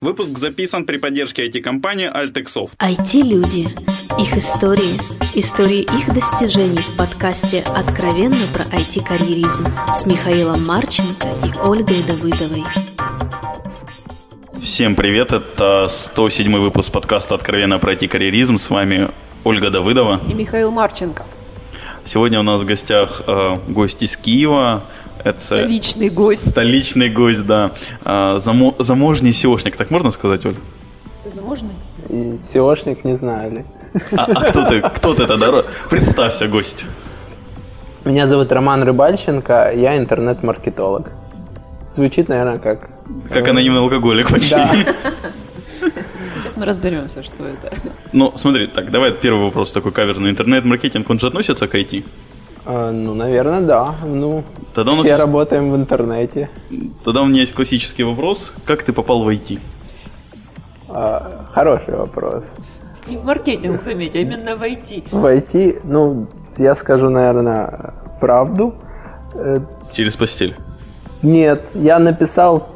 Выпуск записан при поддержке IT-компании Altexoft. IT-люди. Их истории. Истории их достижений в подкасте «Откровенно про IT-карьеризм» с Михаилом Марченко и Ольгой Давыдовой. Всем привет, это 107 выпуск подкаста «Откровенно про IT-карьеризм». С вами Ольга Давыдова. И Михаил Марченко. Сегодня у нас в гостях э, гость из Киева, это столичный гость. Столичный гость, да. А, замо, заможный SEOшник, так можно сказать, Оль? Заможный? SEOшник не знаю ли. А, а кто ты? Кто ты тогда? Представься, гость. Меня зовут Роман Рыбальченко, я интернет-маркетолог. Звучит, наверное, как... Как анонимный алкоголик почти. Да. Сейчас мы разберемся, что это. Ну, смотри, так, давай первый вопрос такой каверный. Интернет-маркетинг, он же относится к IT? А, ну, наверное, да. Ну, Тогда у нас все есть... работаем в интернете. Тогда у меня есть классический вопрос. Как ты попал в IT? А, хороший вопрос. Не в маркетинг, заметь, а именно в IT. В IT, ну, я скажу, наверное, правду. Э, Через постель? Нет, я написал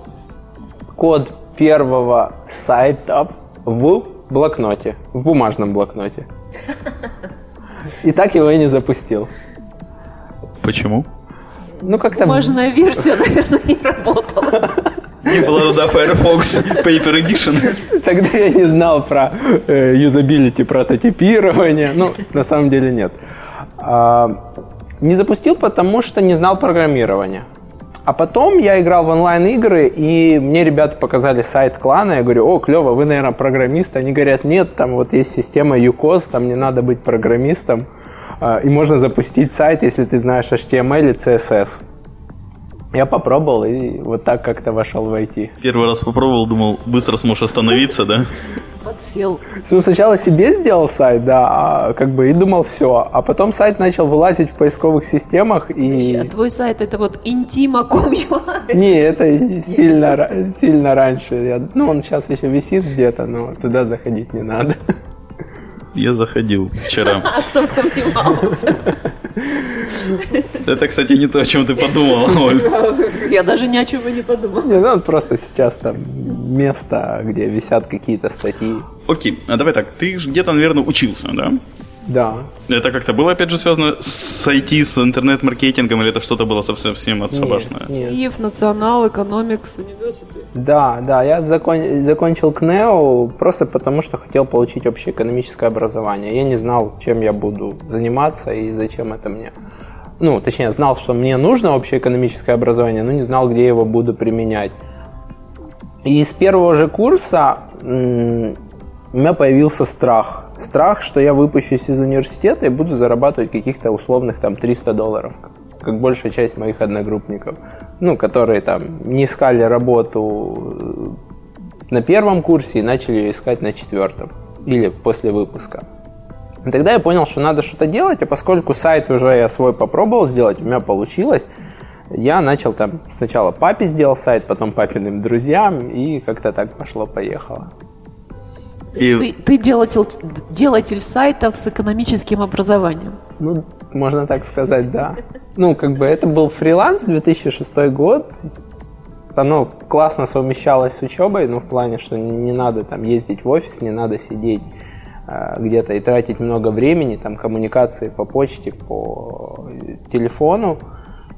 код первого сайта в блокноте, в бумажном блокноте. И так его и не запустил. Почему? Ну, как-то... Бумажная версия, наверное, не работала. Не было туда Firefox Paper Edition. Тогда я не знал про э, юзабилити, прототипирование. Ну, на самом деле нет. А, не запустил, потому что не знал программирования. А потом я играл в онлайн-игры, и мне ребята показали сайт клана. Я говорю, о, клево, вы, наверное, программист. Они говорят, нет, там вот есть система UCOS, там не надо быть программистом. А, и можно запустить сайт, если ты знаешь HTML и CSS. Я попробовал и вот так как-то вошел в IT. Первый раз попробовал, думал, быстро сможешь остановиться, да? Подсел. Ну, сначала себе сделал сайт, да, а как бы и думал все. А потом сайт начал вылазить в поисковых системах и... Подожди, а твой сайт это вот intima.com.ua? Не, это сильно, сильно раньше. Ну, он сейчас еще висит где-то, но туда заходить не надо. Я заходил вчера. А кто сомневался? Это, кстати, не то, о чем ты подумал, Оль. Я даже ни о чем и не подумал. Не, ну просто сейчас там место, где висят какие-то статьи. Окей, а давай так, ты же где-то, наверное, учился, да? Да. Это как-то было, опять же, связано с IT, с интернет-маркетингом, или это что-то было совсем отсобашное? Нет, нет. Национал, Экономикс, Университет. Да, да, я закон, закончил КНЕО просто потому, что хотел получить общеэкономическое образование. Я не знал, чем я буду заниматься и зачем это мне. Ну, точнее, знал, что мне нужно общеэкономическое образование, но не знал, где его буду применять. И с первого же курса у меня появился страх. Страх, что я выпущусь из университета и буду зарабатывать каких-то условных там 300 долларов, как большая часть моих одногруппников, ну, которые там не искали работу на первом курсе и начали ее искать на четвертом или после выпуска. И тогда я понял, что надо что-то делать, а поскольку сайт уже я свой попробовал сделать, у меня получилось, я начал там сначала папе сделал сайт, потом папиным друзьям, и как-то так пошло-поехало. И... Ты, ты делатель, делатель сайтов с экономическим образованием. Ну, можно так сказать, да. Ну, как бы это был фриланс, 2006 год. Оно классно совмещалось с учебой, ну, в плане, что не надо там ездить в офис, не надо сидеть э, где-то и тратить много времени, там, коммуникации по почте, по телефону.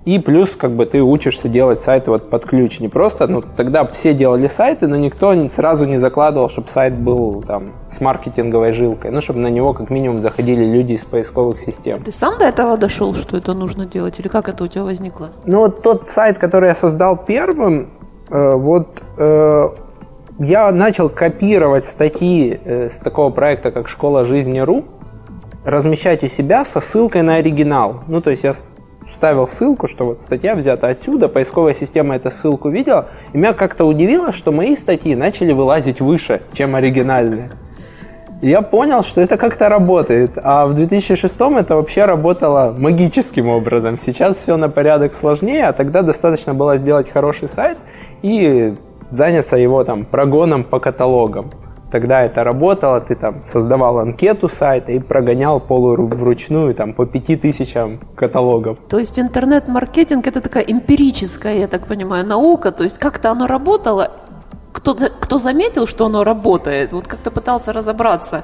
И плюс, как бы, ты учишься делать сайты вот под ключ. Не просто, ну, тогда все делали сайты, но никто сразу не закладывал, чтобы сайт был там с маркетинговой жилкой. Ну, чтобы на него как минимум заходили люди из поисковых систем. Ты сам до этого дошел, что это нужно делать? Или как это у тебя возникло? Ну, вот тот сайт, который я создал первым, э, вот э, я начал копировать статьи э, с такого проекта, как «Школа жизни.ру», размещать у себя со ссылкой на оригинал. Ну, то есть я вставил ссылку, что вот статья взята отсюда, поисковая система эту ссылку видела, и меня как-то удивило, что мои статьи начали вылазить выше, чем оригинальные. Я понял, что это как-то работает, а в 2006 это вообще работало магическим образом. Сейчас все на порядок сложнее, а тогда достаточно было сделать хороший сайт и заняться его там прогоном по каталогам тогда это работало, ты там создавал анкету сайта и прогонял полуручную там по пяти тысячам каталогов. То есть интернет-маркетинг это такая эмпирическая, я так понимаю, наука, то есть как-то оно работало, кто, кто заметил, что оно работает, вот как-то пытался разобраться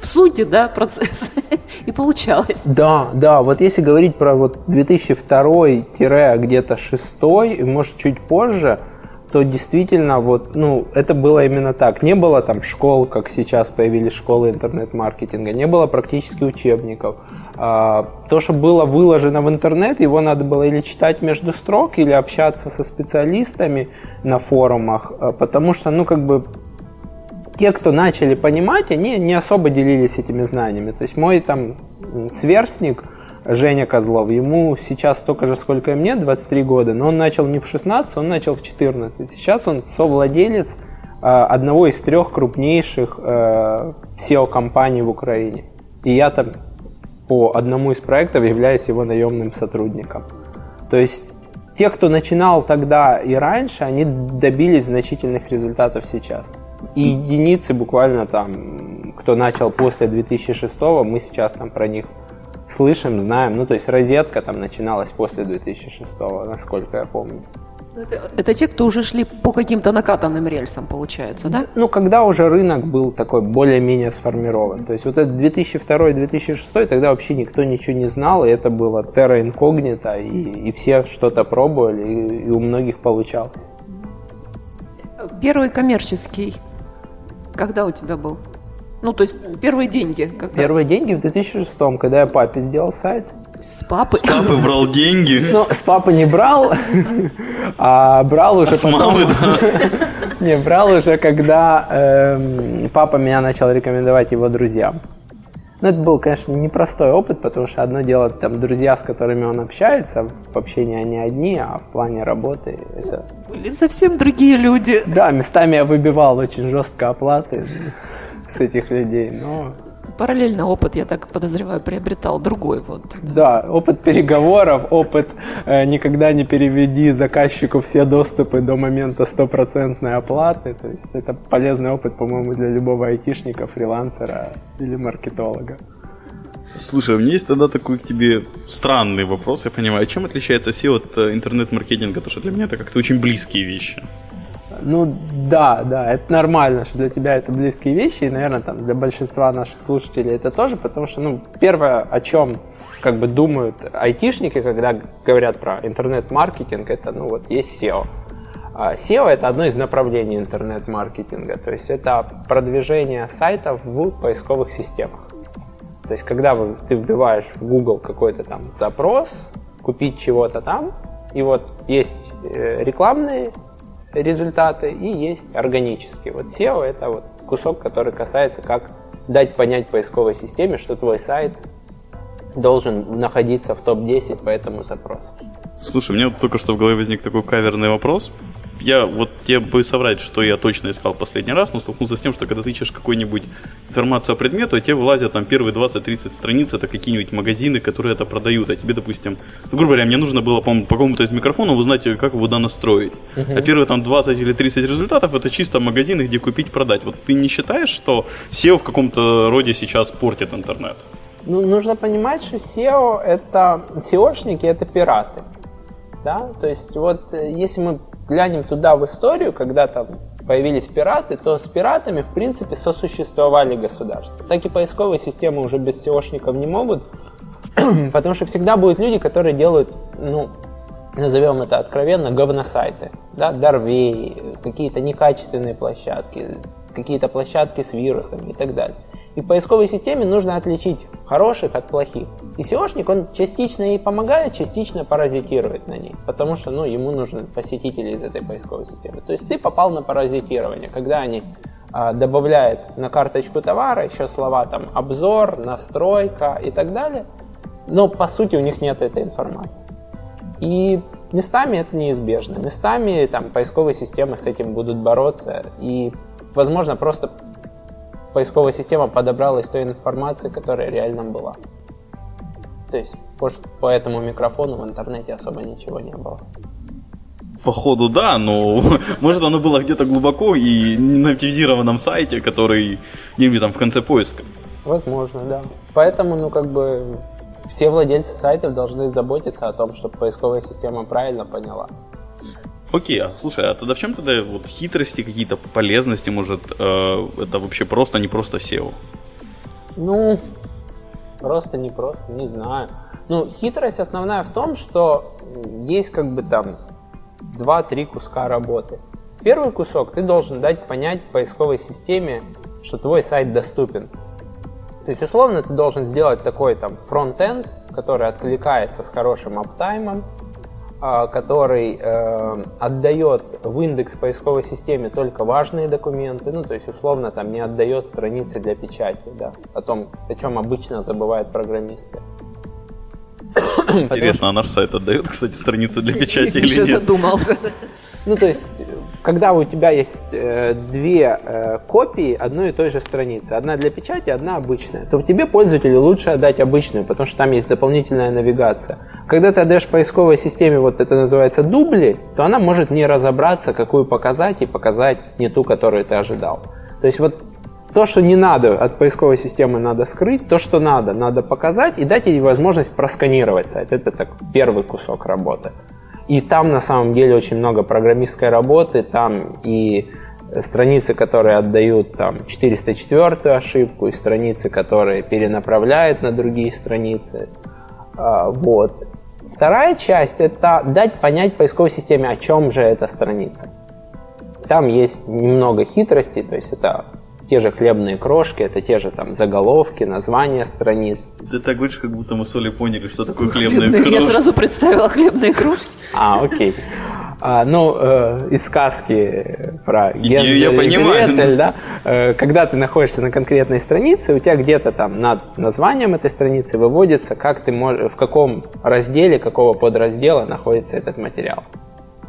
в сути, да, процесса, и получалось. Да, да, вот если говорить про вот 2002-где-то 6 и может чуть позже, то действительно вот, ну, это было именно так. Не было там школ, как сейчас появились школы интернет-маркетинга, не было практически учебников. А, то, что было выложено в интернет, его надо было или читать между строк, или общаться со специалистами на форумах, а, потому что, ну, как бы те, кто начали понимать, они не особо делились этими знаниями. То есть мой там сверстник, Женя Козлов, ему сейчас столько же, сколько и мне, 23 года, но он начал не в 16, он начал в 14. Сейчас он совладелец э, одного из трех крупнейших SEO-компаний в Украине. И я там по одному из проектов являюсь его наемным сотрудником. То есть те, кто начинал тогда и раньше, они добились значительных результатов сейчас. И единицы буквально там, кто начал после 2006, мы сейчас там про них слышим, знаем. Ну, то есть розетка там начиналась после 2006, насколько я помню. Ну, это, это те, кто уже шли по каким-то накатанным рельсам, получается, да? Ну, когда уже рынок был такой более-менее сформирован. То есть вот это 2002-2006, тогда вообще никто ничего не знал, и это было terra incognita, и, и все что-то пробовали, и, и у многих получалось. Первый коммерческий когда у тебя был? Ну, то есть первые деньги. Когда? Первые деньги в 2006, когда я папе сделал сайт. С папы? С папы брал деньги? Ну, с папы не брал, а брал уже а с потом... мамы, да? Не, брал уже, когда э, папа меня начал рекомендовать его друзьям. Ну, это был, конечно, непростой опыт, потому что одно дело, там, друзья, с которыми он общается, в общении они одни, а в плане работы это... Были совсем другие люди. Да, местами я выбивал очень жестко оплаты с этих людей, но параллельно опыт, я так подозреваю, приобретал другой. Вот. Да, опыт переговоров, опыт э, никогда не переведи заказчику все доступы до момента стопроцентной оплаты. То есть это полезный опыт, по-моему, для любого айтишника, фрилансера или маркетолога. Слушай, у меня есть тогда такой к тебе странный вопрос, я понимаю. Чем отличается SEO от э, интернет-маркетинга? Потому что для меня это как-то очень близкие вещи. Ну да, да, это нормально, что для тебя это близкие вещи, и, наверное, там для большинства наших слушателей это тоже, потому что, ну, первое, о чем как бы думают айтишники, когда говорят про интернет-маркетинг, это, ну, вот есть SEO. А SEO это одно из направлений интернет-маркетинга, то есть это продвижение сайтов в поисковых системах. То есть когда вы, ты вбиваешь в Google какой-то там запрос, купить чего-то там, и вот есть э, рекламные результаты и есть органические. Вот SEO это вот кусок, который касается, как дать понять поисковой системе, что твой сайт должен находиться в топ-10 по этому запросу. Слушай, у меня вот только что в голове возник такой каверный вопрос я вот я бы соврать, что я точно искал последний раз, но столкнулся с тем, что когда ты ищешь какую-нибудь информацию о предмету, тебе вылазят там первые 20-30 страниц, это какие-нибудь магазины, которые это продают, а тебе, допустим, ну, грубо говоря, мне нужно было по, по какому-то из микрофонов узнать, как его да настроить. Uh-huh. А первые там 20 или 30 результатов это чисто магазины, где купить, продать. Вот ты не считаешь, что SEO в каком-то роде сейчас портит интернет? Ну, нужно понимать, что SEO это SEOшники, это пираты. Да? То есть вот э, если мы глянем туда в историю, когда там появились пираты, то с пиратами, в принципе, сосуществовали государства. Так и поисковые системы уже без SEOшников не могут, потому что всегда будут люди, которые делают, ну, назовем это откровенно, говносайты, да, Дарвей, какие-то некачественные площадки, какие-то площадки с вирусами и так далее. И поисковой системе нужно отличить хороших от плохих. И SEOшник, он частично ей помогает, частично паразитирует на ней, потому что ну, ему нужны посетители из этой поисковой системы. То есть ты попал на паразитирование, когда они а, добавляют на карточку товара еще слова там обзор, настройка и так далее, но по сути у них нет этой информации. И местами это неизбежно. Местами там поисковые системы с этим будут бороться. И, возможно, просто поисковая система подобрала из той информации, которая реально была. То есть по, по этому микрофону в интернете особо ничего не было. Походу, да, но может оно было где-то глубоко и на активизированном сайте, который где-нибудь там в конце поиска. Возможно, да. Поэтому, ну, как бы, все владельцы сайтов должны заботиться о том, чтобы поисковая система правильно поняла. Окей, а слушай, а тогда в чем тогда вот хитрости, какие-то полезности, может, э, это вообще просто, не просто SEO? Ну, просто не просто, не знаю. Ну, хитрость основная в том, что есть как бы там два-три куска работы. Первый кусок ты должен дать понять поисковой системе, что твой сайт доступен. То есть, условно, ты должен сделать такой там front-end, который откликается с хорошим uptime ом, который э, отдает в индекс поисковой системе только важные документы, ну, то есть, условно, там не отдает страницы для печати, да, о том, о чем обычно забывают программисты. Интересно, а наш сайт отдает, кстати, страницы для печати или нет? задумался. Ну, то есть, когда у тебя есть э, две э, копии одной и той же страницы, одна для печати, одна обычная, то тебе пользователю лучше отдать обычную, потому что там есть дополнительная навигация. Когда ты отдаешь поисковой системе, вот это называется дубли, то она может не разобраться, какую показать, и показать не ту, которую ты ожидал. То есть вот то, что не надо от поисковой системы, надо скрыть, то, что надо, надо показать и дать ей возможность просканировать сайт. Это так первый кусок работы. И там на самом деле очень много программистской работы, там и страницы, которые отдают там 404 ошибку, и страницы, которые перенаправляют на другие страницы. А, вот. Вторая часть – это дать понять поисковой системе, о чем же эта страница. Там есть немного хитростей, то есть это те же хлебные крошки, это те же там заголовки, названия страниц. Ты так говоришь, как будто мы с Олей поняли, что такое хлебные, хлебные крошки. Я сразу представила хлебные крошки. А, окей. А, ну, э, из сказки про Гензель я понимаю. Гретель, да, э, когда ты находишься на конкретной странице, у тебя где-то там над названием этой страницы выводится, как ты можешь, в каком разделе, какого подраздела находится этот материал.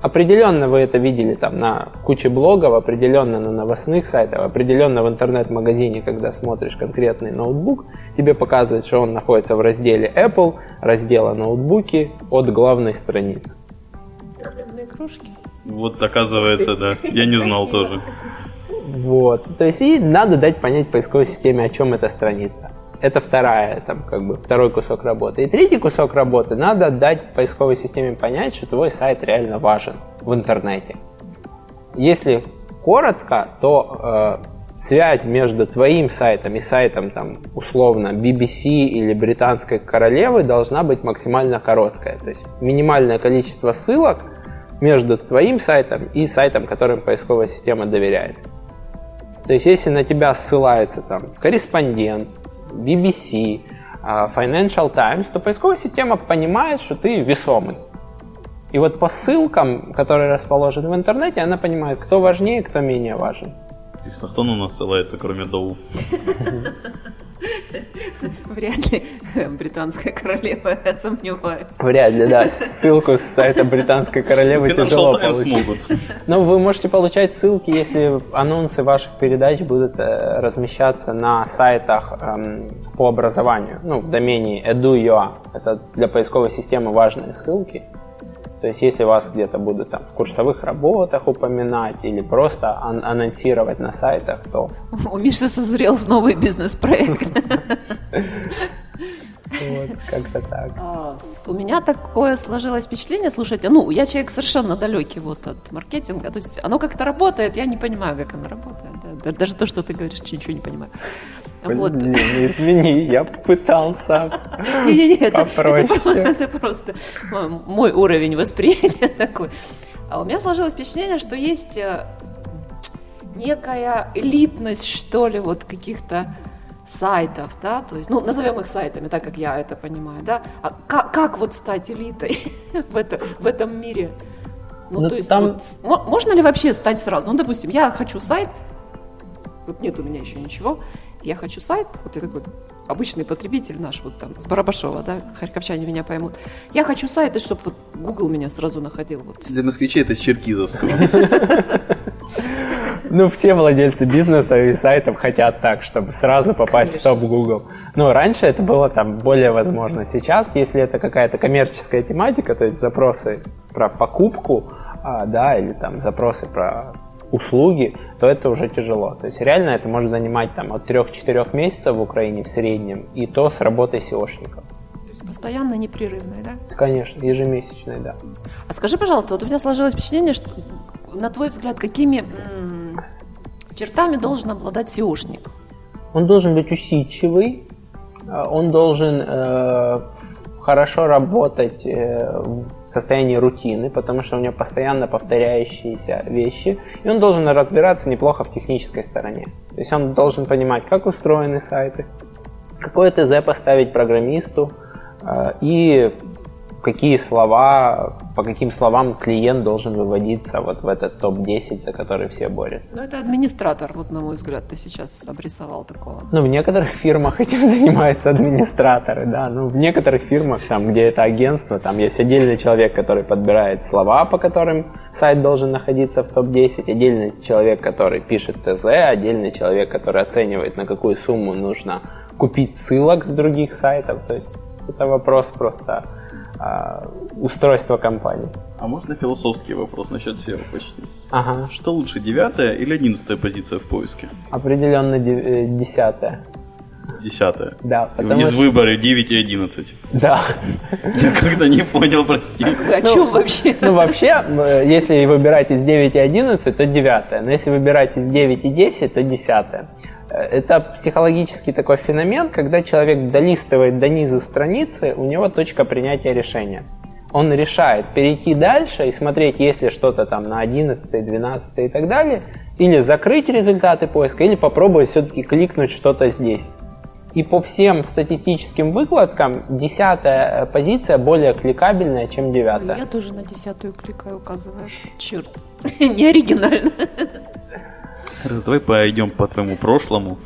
Определенно вы это видели там на куче блогов, определенно на новостных сайтах, определенно в интернет-магазине, когда смотришь конкретный ноутбук, тебе показывает, что он находится в разделе Apple, раздела ноутбуки от главной страницы. кружки. Вот оказывается, да. Я не знал тоже. Вот. То есть и надо дать понять поисковой системе, о чем эта страница. Это вторая, там, как бы, второй кусок работы. И третий кусок работы надо дать поисковой системе понять, что твой сайт реально важен в интернете. Если коротко, то э, связь между твоим сайтом и сайтом, там, условно, BBC или британской королевы должна быть максимально короткая. То есть минимальное количество ссылок между твоим сайтом и сайтом, которым поисковая система доверяет. То есть, если на тебя ссылается там корреспондент, BBC, а, Financial Times, то поисковая система понимает, что ты весомый. И вот по ссылкам, которые расположены в интернете, она понимает, кто важнее, кто менее важен. Интересно, кто на нас ссылается, кроме Доу? Вряд ли британская королева, я сомневаюсь. Вряд ли, да. Ссылку с сайта британской королевы тяжело получить. Но вы можете получать ссылки, если анонсы ваших передач будут э, размещаться на сайтах эм, по образованию. Ну, в домене edu.ua. Это для поисковой системы важные ссылки. То есть, если вас где-то будут там в курсовых работах упоминать или просто ан- анонсировать на сайтах, то... У Миши созрел новый бизнес-проект. Вот, как-то так. А, у меня такое сложилось впечатление, слушайте, ну, я человек совершенно далекий вот от маркетинга, то есть оно как-то работает, я не понимаю, как оно работает. Да, даже то, что ты говоришь, ничего не понимаю. Вот. Не, извини, я пытался попроще. Это просто мой уровень восприятия такой. А у меня сложилось впечатление, что есть э, некая элитность, что ли, вот каких-то сайтов, да, то есть, ну, назовем их сайтами, так как я это понимаю, да, а как, как вот стать элитой в, это, в этом мире? Ну, ну то есть, там... вот, можно ли вообще стать сразу? Ну, допустим, я хочу сайт, вот нет у меня еще ничего, я хочу сайт, вот я такой обычный потребитель наш, вот там, с Барабашова, да, харьковчане меня поймут. Я хочу сайт, и чтобы вот Google меня сразу находил. Вот. Для москвичей это с Черкизовского. Ну, все владельцы бизнеса и сайтов хотят так, чтобы сразу попасть Конечно. в топ Google. Но раньше это было там более возможно. Сейчас, если это какая-то коммерческая тематика, то есть запросы про покупку, а, да, или там запросы про услуги, то это уже тяжело. То есть реально это может занимать там от 3-4 месяцев в Украине в среднем, и то с работой SEOшников. Постоянно непрерывной, да? Конечно, ежемесячной, да. А скажи, пожалуйста, вот у меня сложилось впечатление, что, на твой взгляд, какими м, чертами должен обладать SEOшник? Он должен быть усидчивый, э, он должен э, хорошо работать э, состоянии рутины, потому что у него постоянно повторяющиеся вещи, и он должен разбираться неплохо в технической стороне. То есть он должен понимать, как устроены сайты, какое ТЗ поставить программисту, э, и какие слова, по каким словам клиент должен выводиться вот в этот топ-10, за который все борются. Ну, это администратор, вот на мой взгляд, ты сейчас обрисовал такого. Ну, в некоторых фирмах этим занимаются администраторы, да. Ну, в некоторых фирмах, там, где это агентство, там есть отдельный человек, который подбирает слова, по которым сайт должен находиться в топ-10, отдельный человек, который пишет ТЗ, отдельный человек, который оценивает, на какую сумму нужно купить ссылок с других сайтов. То есть это вопрос просто а, устройства компании. А можно философский вопрос насчет SEO почти? Ага. Что лучше, девятая или одиннадцатая позиция в поиске? Определенно де- э, десятая. Десятая. Да, потому Из что... выбора 9 и 11. Да. Я как-то не понял, прости. О чем вообще? Ну, вообще, э, если выбирать из 9 и 11, то 9. Но если выбирать из 9 и 10, то 10. Это психологический такой феномен, когда человек долистывает до низу страницы, у него точка принятия решения. Он решает перейти дальше и смотреть, есть ли что-то там на 11, 12 и так далее, или закрыть результаты поиска, или попробовать все-таки кликнуть что-то здесь. И по всем статистическим выкладкам десятая позиция более кликабельная, чем девятая. Я тоже на десятую кликаю, оказывается. Черт, не оригинально. Давай пойдем по твоему прошлому,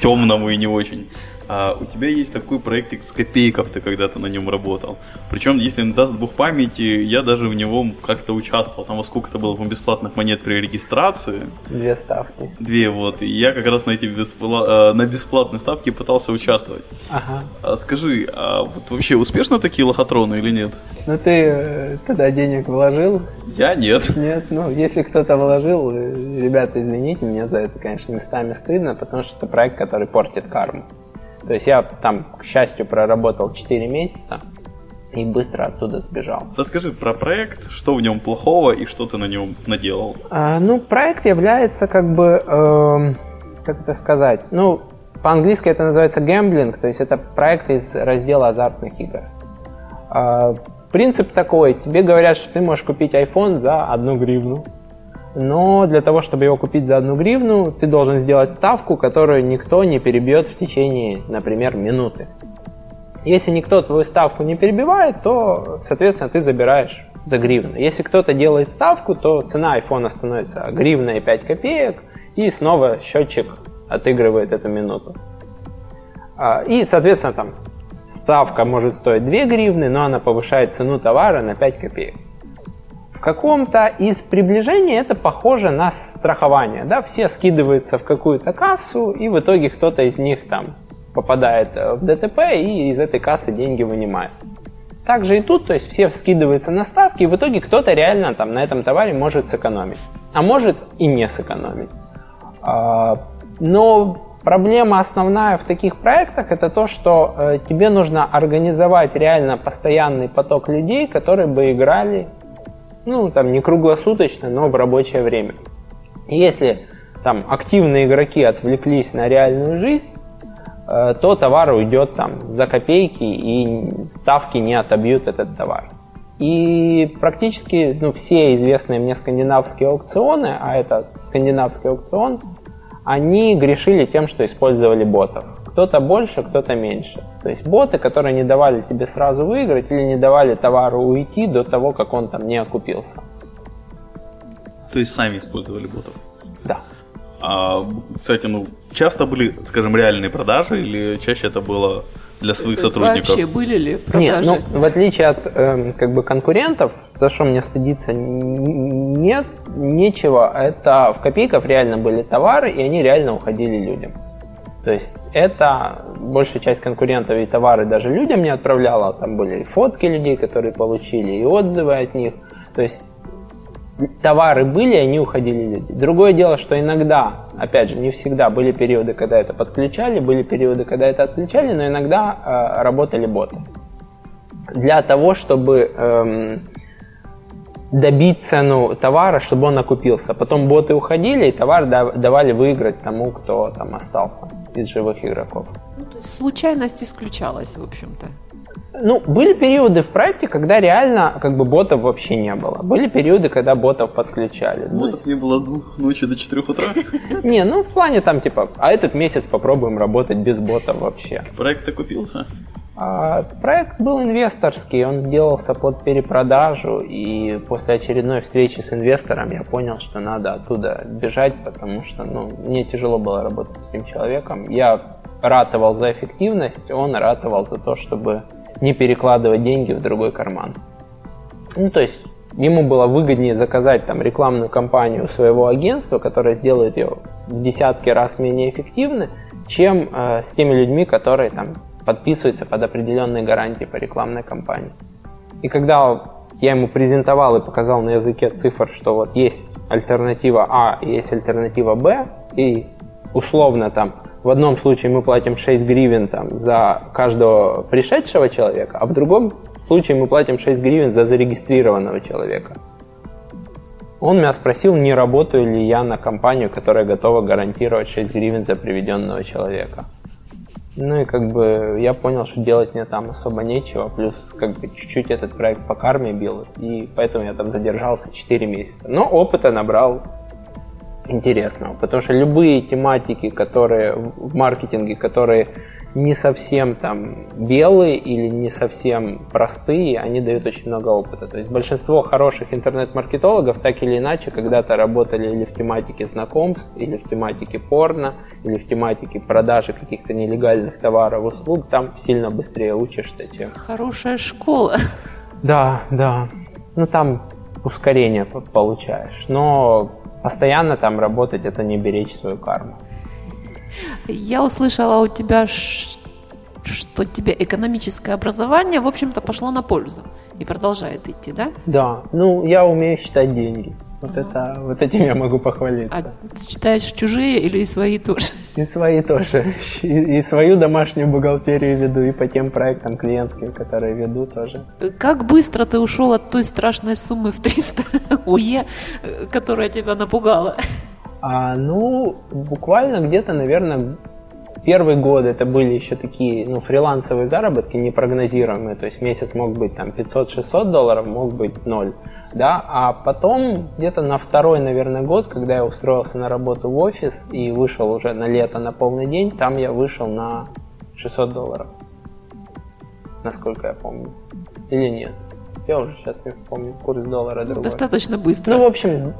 темному и не очень. А, у тебя есть такой проектик с копейков, ты когда-то на нем работал. Причем, если не даст Бог памяти, я даже в него как-то участвовал. Там во сколько это было по бесплатных монет при регистрации. Две ставки. Две вот. И я как раз на эти беспла... э, на бесплатной ставке пытался участвовать. Ага. А скажи, а вот вообще успешно такие лохотроны или нет? Ну ты э, туда денег вложил? Я нет. Нет, ну если кто-то вложил, э, ребята, извините, мне за это, конечно, местами стыдно, потому что это проект, который портит карму. То есть я там, к счастью, проработал 4 месяца и быстро оттуда сбежал. Расскажи про проект, что в нем плохого и что ты на нем наделал. А, ну, проект является как бы, эм, как это сказать, ну, по-английски это называется гэмблинг, то есть это проект из раздела азартных игр. А, принцип такой, тебе говорят, что ты можешь купить iPhone за одну гривну, но для того, чтобы его купить за одну гривну, ты должен сделать ставку, которую никто не перебьет в течение, например, минуты. Если никто твою ставку не перебивает, то, соответственно, ты забираешь за гривну. Если кто-то делает ставку, то цена айфона становится гривна и 5 копеек, и снова счетчик отыгрывает эту минуту. А, И, соответственно, там ставка может стоить 2 гривны, но она повышает цену товара на 5 копеек. В каком-то из приближений это похоже на страхование. Да? Все скидываются в какую-то кассу, и в итоге кто-то из них там попадает э, в ДТП и из этой кассы деньги вынимает. Также и тут, то есть все скидываются на ставки, и в итоге кто-то реально там на этом товаре может сэкономить. А может и не сэкономить. А, Но проблема основная в таких проектах это то, что э, тебе нужно организовать реально постоянный поток людей, которые бы играли, ну там не круглосуточно, но в рабочее время. Если там активные игроки отвлеклись на реальную жизнь, э, то товар уйдет там за копейки и ставки не отобьют этот товар. И практически ну, все известные мне скандинавские аукционы, а это скандинавский аукцион, они грешили тем, что использовали ботов. Кто-то больше, кто-то меньше. То есть боты, которые не давали тебе сразу выиграть или не давали товару уйти до того, как он там не окупился. То есть сами использовали ботов. Да. А, кстати, ну, часто были, скажем, реальные продажи или чаще это было для своих То есть сотрудников? Вообще были ли Нет, продажи? ну, в отличие от эм, как бы конкурентов, за что мне стыдиться нет, нечего. Это в копейках реально были товары, и они реально уходили людям. То есть это большая часть конкурентов и товары даже людям не отправляла. Там были и фотки людей, которые получили, и отзывы от них. То есть товары были, они уходили люди. Другое дело, что иногда, опять же, не всегда были периоды, когда это подключали, были периоды, когда это отключали, но иногда э, работали боты. для того, чтобы эм, добить цену товара, чтобы он окупился. Потом боты уходили, и товар давали выиграть тому, кто там остался из живых игроков. Ну, то есть случайность исключалась, в общем-то. Ну, были периоды в проекте, когда реально как бы ботов вообще не было. Были периоды, когда ботов подключали. Ботов не было двух ночи до четырех утра? Не, ну в плане там типа, а этот месяц попробуем работать без ботов вообще. Проект окупился? А, проект был инвесторский, он делался под перепродажу, и после очередной встречи с инвестором я понял, что надо оттуда бежать, потому что ну, мне тяжело было работать с этим человеком. Я ратовал за эффективность, он ратовал за то, чтобы не перекладывать деньги в другой карман. Ну, то есть ему было выгоднее заказать там рекламную кампанию своего агентства, которое сделает ее в десятки раз менее эффективной, чем э, с теми людьми, которые там подписываются под определенные гарантии по рекламной кампании. И когда я ему презентовал и показал на языке цифр, что вот есть альтернатива А есть альтернатива Б, и условно там в одном случае мы платим 6 гривен там, за каждого пришедшего человека, а в другом случае мы платим 6 гривен за зарегистрированного человека. Он меня спросил, не работаю ли я на компанию, которая готова гарантировать 6 гривен за приведенного человека. Ну и как бы я понял, что делать мне там особо нечего, плюс как бы чуть-чуть этот проект по карме бил, и поэтому я там задержался 4 месяца. Но опыта набрал интересного, потому что любые тематики, которые в маркетинге, которые не совсем там белые или не совсем простые, они дают очень много опыта. То есть большинство хороших интернет-маркетологов так или иначе когда-то работали или в тематике знакомств, или в тематике порно, или в тематике продажи каких-то нелегальных товаров, услуг. Там сильно быстрее учишься, чем... Хорошая школа. Да, да. Ну там ускорение получаешь. Но постоянно там работать, это не беречь свою карму. Я услышала у тебя, что тебе экономическое образование, в общем-то, пошло на пользу и продолжает идти, да? Да, ну я умею считать деньги. Вот, uh это, вот этим я могу похвалиться. А читаешь чужие или и свои тоже? И свои тоже. И, и свою домашнюю бухгалтерию веду, и по тем проектам клиентским, которые веду тоже. Как быстро ты ушел от той страшной суммы в 300 УЕ, которая тебя напугала? А, ну, буквально где-то, наверное, первый год это были еще такие ну, фрилансовые заработки непрогнозируемые, то есть месяц мог быть там 500-600 долларов, мог быть 0, да, а потом где-то на второй, наверное, год, когда я устроился на работу в офис и вышел уже на лето на полный день, там я вышел на 600 долларов, насколько я помню, или нет. Я уже сейчас не помню, курс доллара другой. Достаточно быстро. Ну, в общем,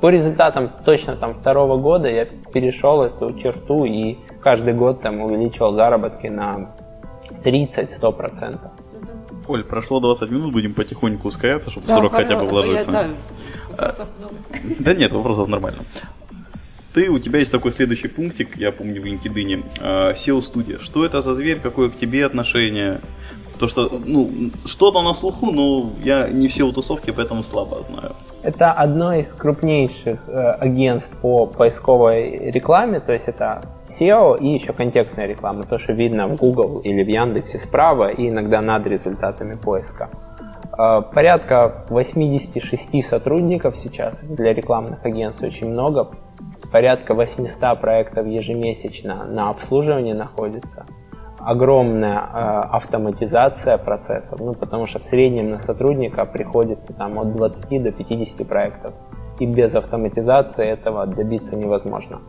по результатам точно там второго года я перешел эту черту и каждый год там увеличивал заработки на 30-100%. Оль, прошло 20 минут, будем потихоньку ускоряться, чтобы да, 40 хотя бы вложиться. Я, да, да нет, вопросов нормально. Ты, у тебя есть такой следующий пунктик, я помню в LinkedIn, а, SEO-студия. Что это за зверь, какое к тебе отношение? То, что, ну, что-то на слуху, но я не все тусовки, поэтому слабо знаю. Это одно из крупнейших э, агентств по поисковой рекламе, то есть это SEO и еще контекстная реклама, то, что видно в Google или в Яндексе справа и иногда над результатами поиска. Э, порядка 86 сотрудников сейчас для рекламных агентств очень много. Порядка 800 проектов ежемесячно на обслуживании находится огромная э, автоматизация процессов, ну, потому что в среднем на сотрудника приходится там от 20 до 50 проектов, и без автоматизации этого добиться невозможно.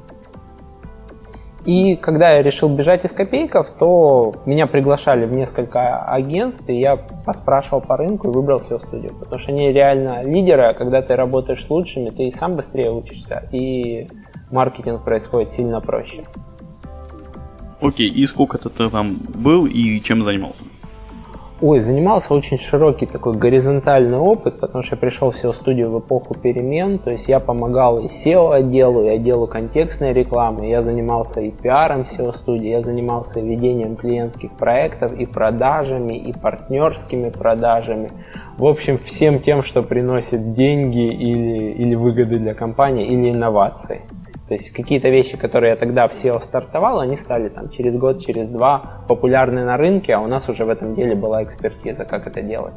И когда я решил бежать из копейков, то меня приглашали в несколько агентств, и я поспрашивал по рынку и выбрал SEO студию. Потому что они реально лидеры, а когда ты работаешь с лучшими, ты и сам быстрее учишься, и маркетинг происходит сильно проще. Окей, и сколько ты там был и чем занимался? Ой, занимался очень широкий такой горизонтальный опыт, потому что я пришел в SEO-студию в эпоху перемен, то есть я помогал и SEO-отделу, и отделу контекстной рекламы, я занимался и пиаром SEO-студии, я занимался ведением клиентских проектов, и продажами, и партнерскими продажами, в общем, всем тем, что приносит деньги или, или выгоды для компании, или инновации. То есть какие-то вещи, которые я тогда в SEO стартовал, они стали там через год, через два популярны на рынке, а у нас уже в этом деле была экспертиза, как это делать.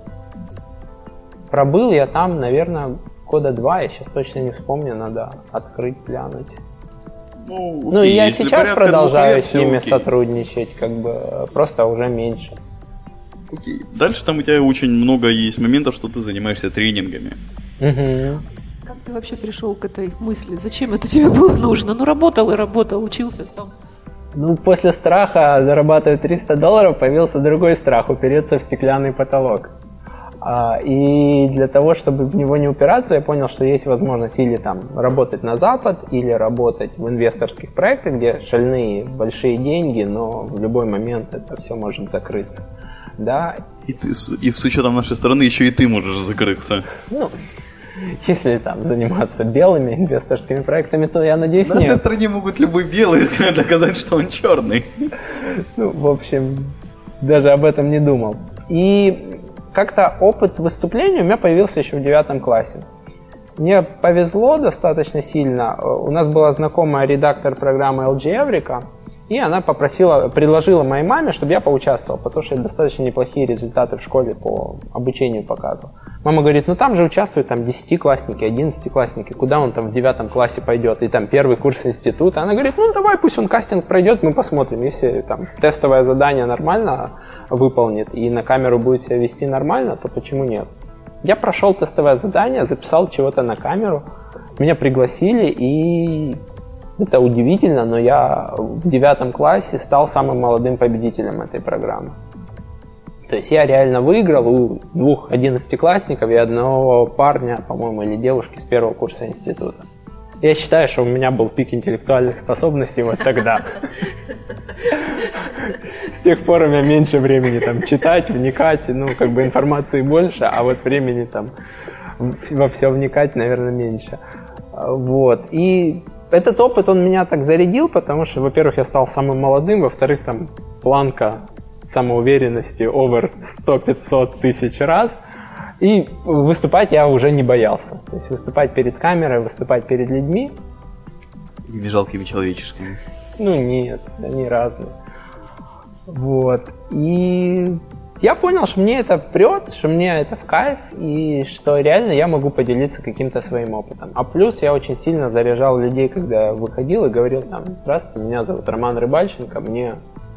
Пробыл я там, наверное, года два, я сейчас точно не вспомню, надо открыть, глянуть. Ну, Ну, и окей, я если сейчас порядка продолжаю двух с ними окей. сотрудничать, как бы просто уже меньше. Окей. Дальше там у тебя очень много есть моментов, что ты занимаешься тренингами. Мгм. Ты вообще пришел к этой мысли? Зачем это тебе было нужно? Ну, работал и работал, учился сам. Ну, после страха зарабатывать 300 долларов появился другой страх – упереться в стеклянный потолок. А, И для того, чтобы в него не упираться, я понял, что есть возможность или там работать на Запад, или работать в инвесторских проектах, где шальные большие деньги, но в любой момент это все может закрыться. Да, И, ты, с- и с учетом нашей страны еще и ты можешь закрыться. ну, если там заниматься белыми инвесторскими проектами, то я надеюсь, нашей нет. стране могут любой белый доказать, что он черный. Ну, в общем, даже об этом не думал. И как-то опыт выступления у меня появился еще в девятом классе. Мне повезло достаточно сильно. Э, У нас была знакомая редактор программы LG Эврика, и она попросила, предложила моей маме, чтобы я поучаствовал, потому что я достаточно неплохие результаты в школе по обучению показывал. Мама говорит, ну там же участвуют там 10-классники, 11-классники, куда он там в девятом классе пойдет, и там первый курс института. Она говорит, ну давай, пусть он кастинг пройдет, мы посмотрим, если там тестовое задание нормально выполнит и на камеру будет себя вести нормально, то почему нет? Я прошел тестовое задание, записал чего-то на камеру, меня пригласили, и это удивительно, но я в девятом классе стал самым молодым победителем этой программы. То есть я реально выиграл у двух одиннадцатиклассников и одного парня, по-моему, или девушки с первого курса института. Я считаю, что у меня был пик интеллектуальных способностей вот тогда. С тех пор у меня меньше времени там читать, вникать, ну, как бы информации больше, а вот времени там во все вникать, наверное, меньше. Вот. И этот опыт, он меня так зарядил, потому что, во-первых, я стал самым молодым, во-вторых, там планка самоуверенности over 100-500 тысяч раз. И выступать я уже не боялся. То есть выступать перед камерой, выступать перед людьми, Или жалкими человеческими. ну нет, они разные. Вот. И я понял, что мне это прет, что мне это в кайф, и что реально я могу поделиться каким-то своим опытом. А плюс я очень сильно заряжал людей, когда выходил и говорил там, здравствуйте, меня зовут Роман Рыбальченко, мне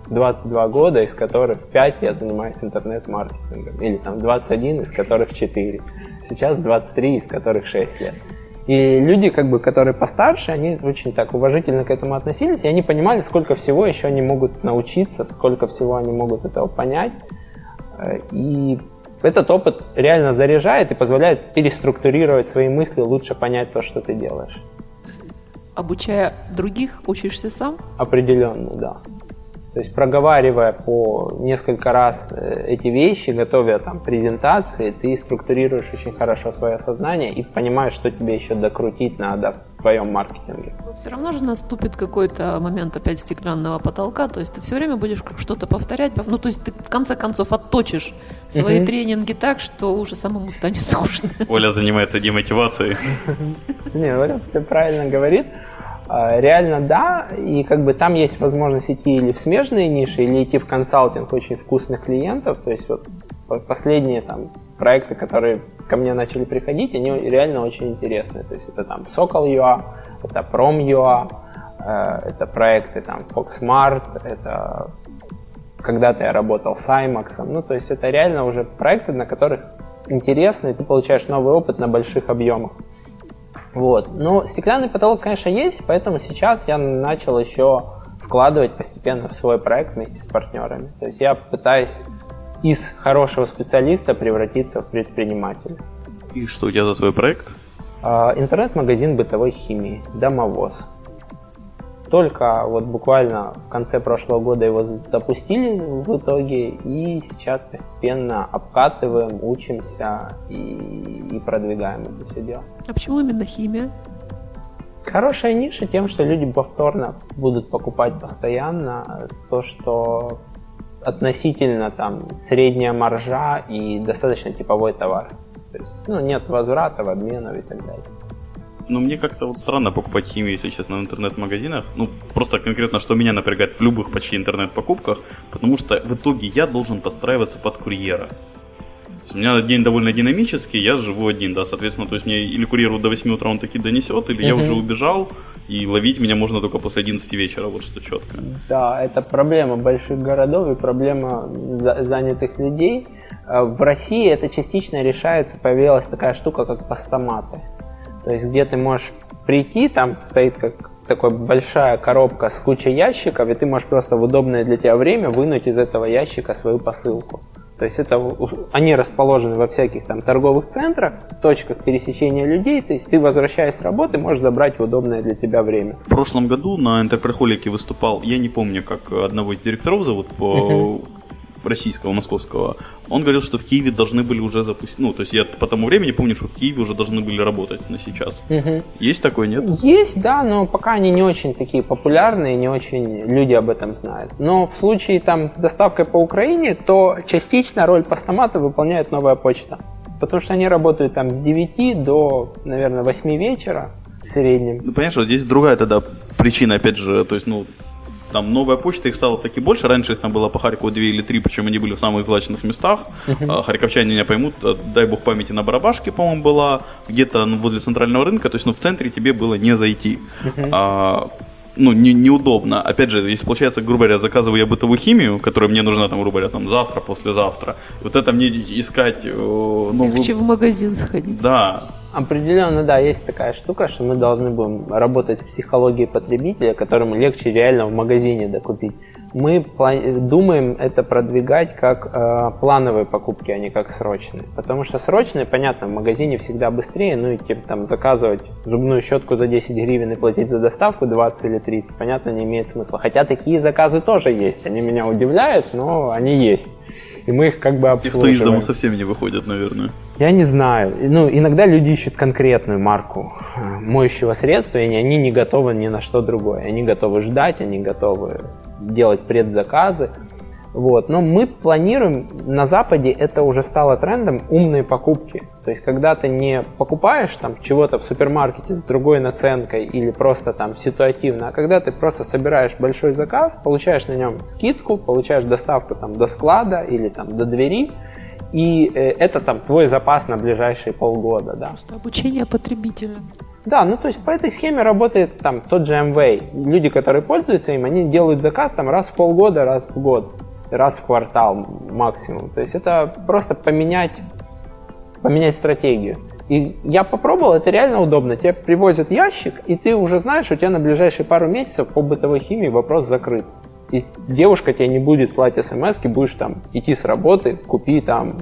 22 года, из которых 5 я занимаюсь интернет-маркетингом, или там 21, из которых 4. Сейчас 23, из которых 6 лет. И люди, как бы, которые постарше, они очень так уважительно к этому относились, и они понимали, сколько всего еще они могут научиться, сколько всего они могут этого понять. Э, И этот опыт реально заряжает и позволяет переструктурировать свои мысли, лучше понять то, что ты делаешь. Обучая других, учишься сам? Определенно, да. То есть проговаривая по несколько раз э, эти вещи, готовя там презентации, ты структурируешь очень хорошо свое сознание и понимаешь, что тебе еще докрутить надо в твоем маркетинге. Но все равно же наступит какой-то момент опять стеклянного потолка, то есть ты все время будешь что-то повторять, пов- ну то есть ты в конце концов отточишь свои Мгм. тренинги так, что уже самому станет скучно. Оля занимается демотивацией. Не, Оля все правильно говорит. А, Реально да, и как бы там есть возможность идти или в смежные ниши, или идти в консалтинг очень вкусных клиентов. То есть вот по- последние там проекты, которые ко мне начали приходить, они реально очень интересные. То есть это там Сокол.ua, это Prom.ua, э, это проекты там Foxmart, это когда-то я работал с IMAX. Ну, то есть это реально уже проекты, на которых интересно, и ты получаешь новый опыт на больших объемах. Вот. Но стеклянный потолок, конечно, есть, поэтому сейчас я начал еще вкладывать постепенно в свой проект вместе с партнерами. То есть я пытаюсь из хорошего специалиста превратиться в предпринимателя. И что у тебя за свой проект? А, Интернет-магазин бытовой химии «Домовоз». Только вот буквально в конце прошлого года его запустили в итоге, и сейчас постепенно обкатываем, учимся и, и продвигаем это все дело. А почему именно химия? Хорошая ниша тем, что люди повторно будут покупать постоянно то, что относительно там средняя маржа и достаточно типовой товар. То есть, ну, нет возвратов, обменов и так далее. Ну, мне как-то вот странно покупать химию, если честно, в интернет-магазинах. Ну, просто конкретно, что меня напрягает в любых почти интернет-покупках, потому что в итоге я должен подстраиваться под курьера. У меня день довольно динамический, я живу один, да, соответственно, то есть мне или курьер до 8 утра он таки донесет, или я уже убежал, и ловить меня можно только после 11 вечера, вот что четко. Да, это проблема больших городов и проблема занятых людей. А в России это частично решается, появилась такая штука, как постаматы. То есть где ты можешь прийти, там стоит как такая большая коробка с кучей ящиков, и ты можешь просто в удобное для тебя время вынуть из этого ящика свою посылку. То есть это они расположены во всяких там торговых центрах, точках пересечения людей. То есть ты, возвращаясь с работы, можешь забрать в удобное для тебя время. В прошлом году на Интерпрехолике выступал, я не помню, как одного из директоров зовут по российского, московского, он говорил, что в Киеве должны были уже запустить, ну, то есть я по тому времени помню, что в Киеве уже должны были работать на сейчас. Угу. Есть такое, нет? Есть, да, но пока они не очень такие популярные, не очень люди об этом знают. Но в случае там с доставкой по Украине, то частично роль постамата выполняет новая почта. Потому что они работают там с 9 до, наверное, 8 вечера в среднем. Ну, понятно, что здесь другая тогда причина, опять же, то есть, ну, там новая почта, их стало таки больше. Раньше их там было по Харькову две или три, причем они были в самых злачных местах. Uh-huh. Харьковчане меня поймут, э, дай бог памяти, на Барабашке, по-моему, была, где-то ну, возле центрального рынка, то есть ну, в центре тебе было не зайти. Uh-huh. А, ну, не, неудобно. Опять же, если получается, грубо говоря, заказываю я бытовую химию, которая мне нужна, там, грубо говоря, там, завтра, послезавтра, вот это мне искать... Э, ну, Легче в магазин сходить. Да. Определенно, да, есть такая штука, что мы должны будем работать в психологии потребителя, которому легче реально в магазине докупить мы думаем это продвигать как э, плановые покупки, а не как срочные. Потому что срочные, понятно, в магазине всегда быстрее, ну и типа там заказывать зубную щетку за 10 гривен и платить за доставку 20 или 30, понятно, не имеет смысла. Хотя такие заказы тоже есть, они меня удивляют, но они есть. И мы их как бы обслуживаем. В из дома совсем не выходят, наверное. Я не знаю. Ну, иногда люди ищут конкретную марку э, моющего средства, и они не готовы ни на что другое. Они готовы ждать, они готовы делать предзаказы. Вот. Но мы планируем, на Западе это уже стало трендом, умные покупки. То есть, когда ты не покупаешь там чего-то в супермаркете с другой наценкой или просто там ситуативно, а когда ты просто собираешь большой заказ, получаешь на нем скидку, получаешь доставку там до склада или там до двери, и э, это там твой запас на ближайшие полгода, да. Просто обучение потребителя. Да, ну то есть по этой схеме работает там тот же MWay. Люди, которые пользуются им, они делают заказ там раз в полгода, раз в год, раз в квартал максимум. То есть это просто поменять, поменять стратегию. И я попробовал, это реально удобно. Тебе привозят ящик, и ты уже знаешь, у тебя на ближайшие пару месяцев по бытовой химии вопрос закрыт. И девушка тебе не будет слать смс, будешь там идти с работы, купи там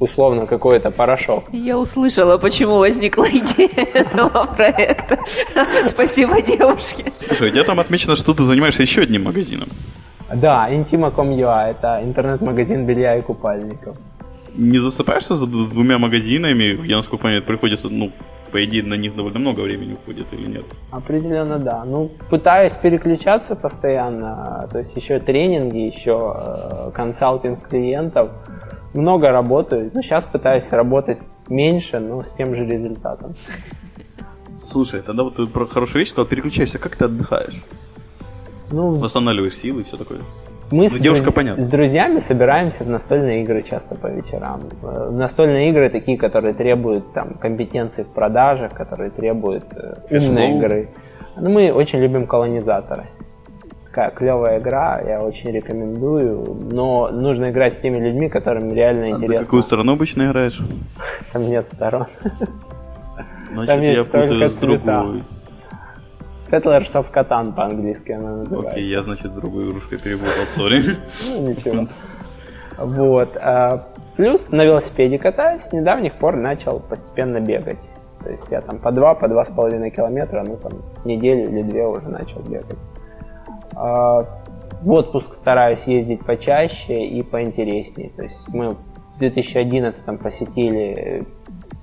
условно какой-то порошок. Я услышала, почему возникла идея этого проекта. Спасибо девушке. Слушай, у тебя там отмечено, что ты занимаешься еще одним магазином. Да, Intima.com.ua, это интернет-магазин белья и купальников. Не засыпаешься с двумя магазинами? Я, насколько понимаю, приходится, ну, по идее, на них довольно много времени уходит или нет? Определенно, да. Ну, пытаюсь переключаться постоянно. То есть еще тренинги, еще э, консалтинг клиентов много работаю. Ну, сейчас пытаюсь работать меньше, но с тем же результатом. Слушай, тогда вот ты про хорошую вещь сказал, переключайся, как ты отдыхаешь? Ну, Восстанавливаешь силы и все такое. Мы ну, с, девушка, понятно. с друзьями собираемся в настольные игры часто по вечерам. Э, настольные игры такие, которые требуют там, компетенции в продажах, которые требуют э, умной игры. Ну, мы очень любим колонизаторы такая клевая игра, я очень рекомендую, но нужно играть с теми людьми, которым реально а интересно. За какую сторону обычно играешь? Там нет сторон. Значит, Там есть я только цвета. Settlers of Catan по-английски она называется. Окей, я, значит, другую игрушкой перепутал, сори. Ну, ничего. Вот. А, плюс на велосипеде катаюсь, с недавних пор начал постепенно бегать. То есть я там по два, по два с половиной километра, ну там неделю или две уже начал бегать. А, в отпуск стараюсь ездить почаще и поинтереснее. То есть мы в 2011 посетили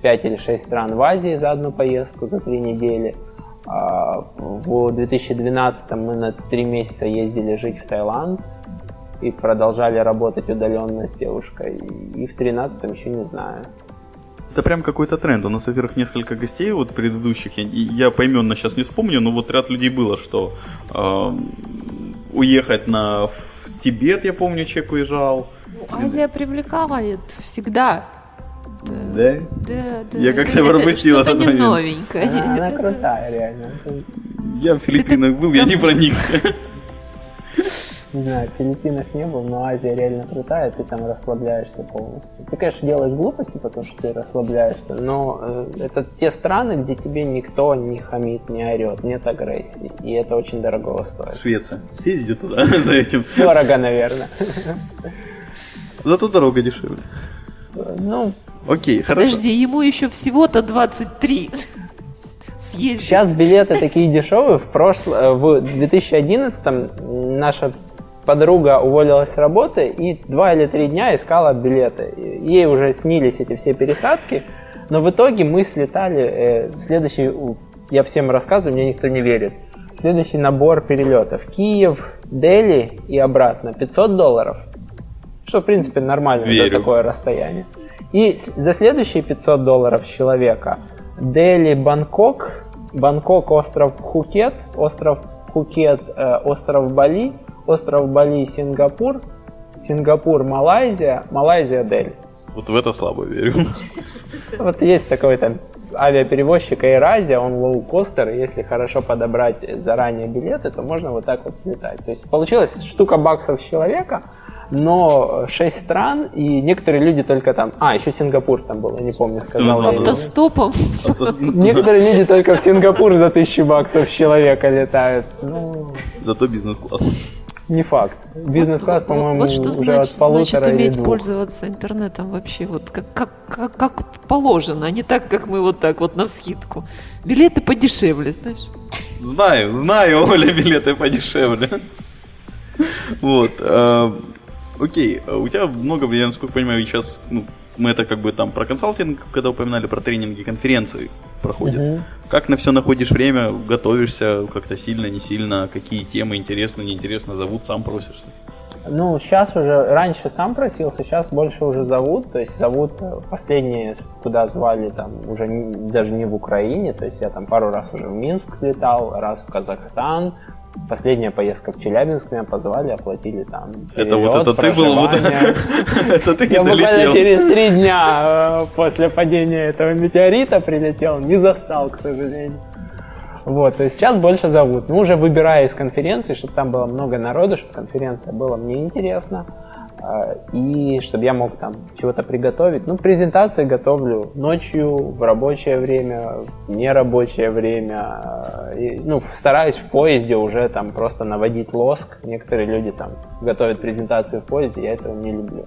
5 или 6 стран в Азии за одну поездку, за 3 недели. А, в 2012 мы на 3 месяца ездили жить в Таиланд и продолжали работать удаленно с девушкой. И в 2013 еще не знаю. Это прям какой-то тренд. У нас, во-первых, несколько гостей вот предыдущих, я, я поименно сейчас не вспомню, но вот ряд людей было, что э, уехать на в Тибет, я помню, человек уезжал. Ну, Азия привлекает всегда. Да? Да, да. Я как-то Это пропустил что-то этот момент. новенькое. Она крутая, реально. Я в Филиппинах был, я не проникся. Не знаю, в Филиппинах не был, но Азия реально крутая, ты там расслабляешься полностью. Ты, конечно, делаешь глупости, потому что ты расслабляешься, но э, это те страны, где тебе никто не хамит, не орет, нет агрессии. И это очень дорого стоит. Швеция. Съездите туда за этим. Дорого, наверное. Зато дорога дешевле. Ну, Окей, хорошо. Подожди, ему еще всего-то 23. Съездить. Сейчас билеты такие дешевые. В, прошло, в 2011 наша подруга уволилась с работы и два или три дня искала билеты. Ей уже снились эти все пересадки, но в итоге мы слетали. э, следующий, я всем рассказываю, мне никто не верит. Следующий набор перелетов. Киев, Дели и обратно. 500 долларов. Что, в принципе, нормально Верю. за такое расстояние. И за следующие 500 долларов с человека Дели, Бангкок, Бангкок, остров Пхукет, остров Пхукет, э, остров Бали, остров Бали, Сингапур, Сингапур, Малайзия, Малайзия, Дели. Вот в это слабо верю. Вот есть такой там авиаперевозчик Air он лоукостер, и если хорошо подобрать заранее билеты, то можно вот так вот слетать. То есть получилась штука баксов с человека, но 6 стран, и некоторые люди только там... А, еще Сингапур там был, я не помню, сказал. Автостопом. Некоторые люди только в Сингапур за тысячу баксов человека летают. Ну, Зато бизнес-класс. не факт. Бизнес-класс, по-моему, вот что уже значит, от полутора значит уметь пользоваться интернетом вообще, вот как, как, как, как положено, а не так, как мы вот так вот навскидку. Билеты подешевле, знаешь. Знаю, знаю, Оля, билеты подешевле. Вот. Окей, а у тебя много, я насколько понимаю, сейчас, ну, мы это как бы там про консалтинг, когда упоминали, про тренинги, конференции проходят. Мгм. Как на все находишь время, готовишься как-то сильно, не сильно, какие темы интересно, неинтересно зовут, сам просишься? Ну, сейчас уже, раньше сам просился, сейчас больше уже зовут, то есть зовут э, последние, куда звали, там, уже не- даже не в Украине, то есть я там пару раз уже в Минск летал, раз в Казахстан, последняя поездка в Челябинск меня позвали, оплатили там Это вот это ты был, вот это ты Я буквально через три дня э, после падения этого метеорита прилетел, не застал, к сожалению. Вот, то есть сейчас больше зовут. Ну, уже выбирая из конференции, чтобы там было много народу, чтобы конференция была мне интересна, и чтобы я мог там чего-то приготовить. Ну, презентации готовлю ночью, в рабочее время, в нерабочее время. э, и, ну, стараюсь в поезде уже там просто наводить лоск. Некоторые люди там готовят презентации в поезде, я этого не люблю.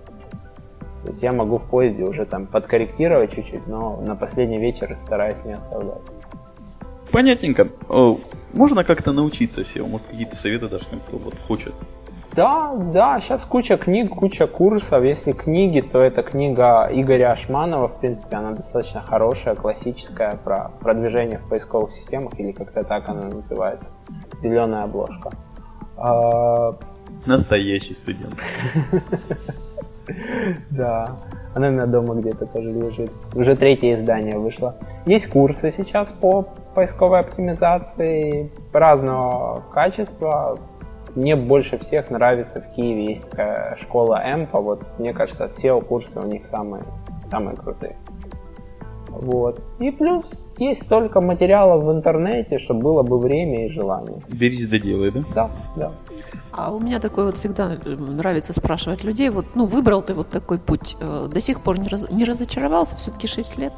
То есть я могу в поезде уже там подкорректировать чуть-чуть, но на последний вечер стараюсь не оставлять. Понятненько. О, Можно как-то научиться SEO? Может, какие-то советы дашь кто вот хочет? Да, да, сейчас куча книг, куча курсов. Если книги, то это книга Игоря Ашманова, в принципе, она достаточно хорошая, классическая, про продвижение в поисковых системах, или как-то так она называется. Зеленая обложка. А, Настоящий студент. Да, она у меня дома где-то тоже лежит. Уже третье издание вышло. Есть курсы сейчас по поисковой оптимизации разного качества. Мне больше всех нравится в Киеве есть такая школа Эмпа. Вот мне кажется, SEO-курсы у них самые, самые крутые. Вот. И плюс есть столько материалов в интернете, что было бы время и желание. Берись да делай, да? Да, да. А у меня такое вот всегда э, нравится спрашивать людей, вот, ну, выбрал ты вот такой путь, э, до сих пор не, раз- не разочаровался, все-таки 6 лет?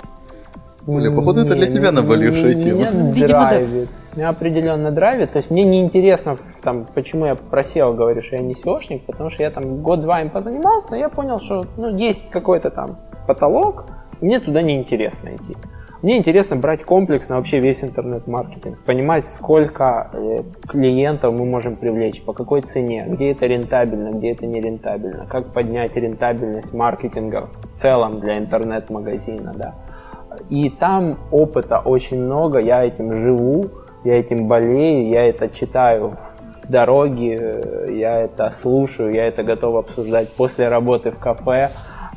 Оля, походу, это для тебя наболевшая тема. Меня Видимо, да. драйвит. Меня определенно драйвит. То есть мне не интересно, там, почему я просел, говорю, что я не SEOшник, потому что я там год-два им позанимался, и я понял, что ну, есть какой-то там потолок, и мне туда не интересно идти. Мне интересно брать комплексно вообще весь интернет-маркетинг, понимать, сколько э, клиентов мы можем привлечь, по какой цене, где это рентабельно, где это не рентабельно, как поднять рентабельность маркетинга в целом для интернет-магазина, да. И там опыта очень много, я этим живу, я этим болею, я это читаю в дороге, э, я это слушаю, я это готов обсуждать после работы в кафе.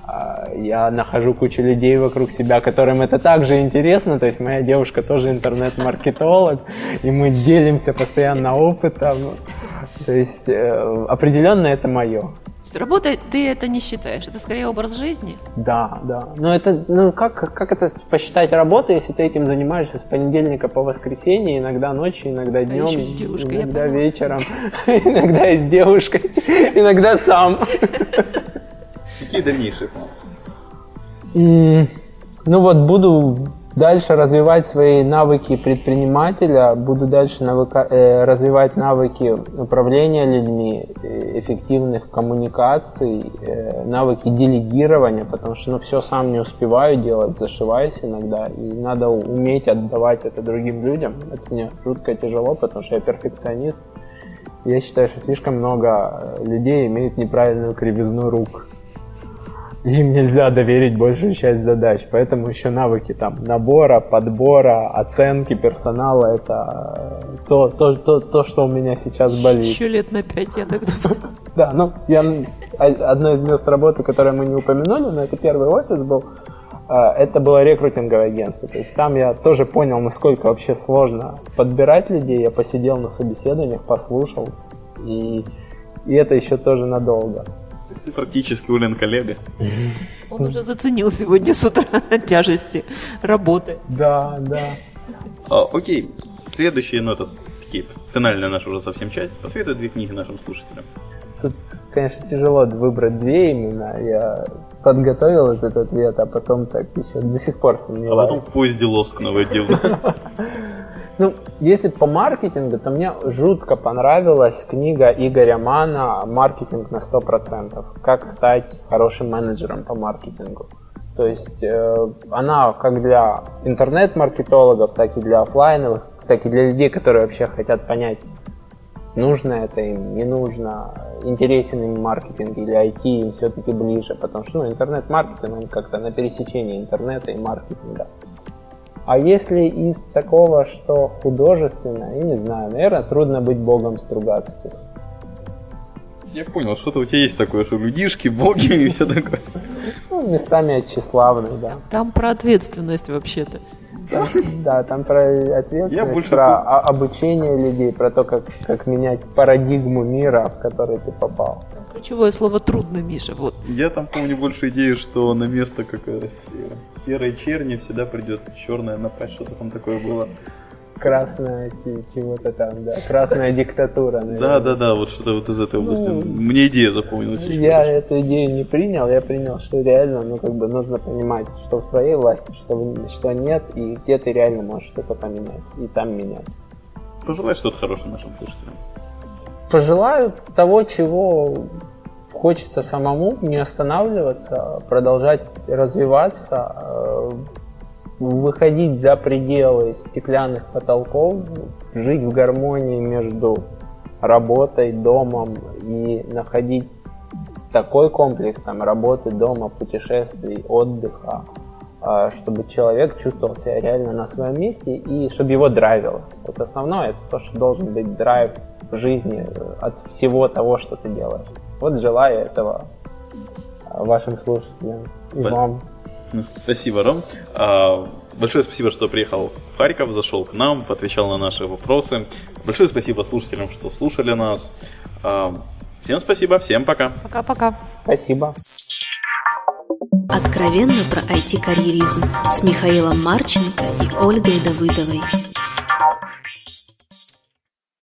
а, я нахожу кучу людей вокруг себя, которым это также интересно. То есть моя девушка тоже интернет-маркетолог, и мы делимся постоянно опытом. То есть э, определенно это мое. Есть работа ты это не считаешь, это скорее образ жизни? Да, да. Но это, ну как, как это посчитать работу, если ты этим занимаешься с понедельника по воскресенье, иногда ночью, иногда днем, еще с девушкой, иногда вечером, иногда и с девушкой, иногда сам. Какие дальнейшие планы? Ну вот буду дальше развивать свои навыки предпринимателя, буду дальше навыка, э, развивать навыки управления людьми, э, эффективных коммуникаций, э, навыки делегирования, потому что ну, все сам не успеваю делать, зашиваюсь иногда, и надо уметь отдавать это другим людям. Это мне жутко тяжело, потому что я перфекционист. Я считаю, что слишком много э, людей имеют неправильную кривизну рук им нельзя доверить большую часть задач. Поэтому еще навыки там набора, подбора, оценки персонала это э, то, то, то, то что у меня сейчас болит. Еще лет на пять, я так думаю. Да, ну я одно из мест работы, которое мы не упомянули, но это первый офис был, э, это было рекрутинговое агентство. То есть там я тоже понял, насколько вообще сложно подбирать людей. Я посидел на собеседованиях, послушал. И, и это еще тоже надолго. Практически Улен коллега. Он уже заценил сегодня с утра тяжести работы. Да, да. А, окей, следующие, ну это такие, финальная наша уже совсем часть. Посоветуй две книги нашим слушателям. Тут, конечно, тяжело выбрать две именно. Я подготовил этот ответ, а потом так еще до сих пор сомневаюсь. А потом в поезде лоск наводил. Ну, если по маркетингу, то мне жутко понравилась книга Игоря Мана «Маркетинг на 100%. Как стать хорошим менеджером по маркетингу». То есть э, она как для интернет-маркетологов, так и для офлайновых, так и для людей, которые вообще хотят понять, нужно это им, не нужно, интересен им маркетинг или IT им все-таки ближе, потому что ну, интернет-маркетинг он как-то на пересечении интернета и маркетинга. А если из такого, что художественно, я не знаю, наверное, трудно быть богом Стругацких. Я понял, что-то у тебя есть такое, что людишки, боги и все такое. Ну, местами тщеславный, да. Там про ответственность вообще-то. Там, да, там про ответственность, Я больше про обучение людей, про то, как, как менять парадигму мира, в который ты попал. Ключевое слово трудно, Миша. Вот. Я там помню больше идею, что на место как серой черни всегда придет черная напасть, что-то там такое было красная чего-то там, да, красная диктатура. Наверное. Да, да, да, вот что-то вот из этой области. Ну, Мне идея запомнилась. Я эту идею не принял, я принял, что реально, ну, как бы нужно понимать, что в твоей власти, что, что нет, и где ты реально можешь что-то поменять, и там менять. Пожелай что-то хорошее нашим слушателям. Пожелаю того, чего хочется самому, не останавливаться, продолжать развиваться, э, выходить за пределы стеклянных потолков, жить в гармонии между работой, домом и находить такой комплекс там, работы, дома, путешествий, отдыха, а, чтобы человек чувствовал себя реально на своем месте и чтобы его драйвило. Вот основное, это то, что должен быть драйв в жизни э, от всего того, что ты делаешь. Вот желаю этого вашим слушателям и Понятно. вам. Спасибо, Ром. А, большое спасибо, что приехал в Харьков, зашел к нам, отвечал на наши вопросы. Большое спасибо слушателям, что слушали нас. А, всем спасибо, всем пока. Пока-пока. Спасибо. Откровенно про IT-карьеризм с Михаилом Марченко и Ольгой Давыдовой.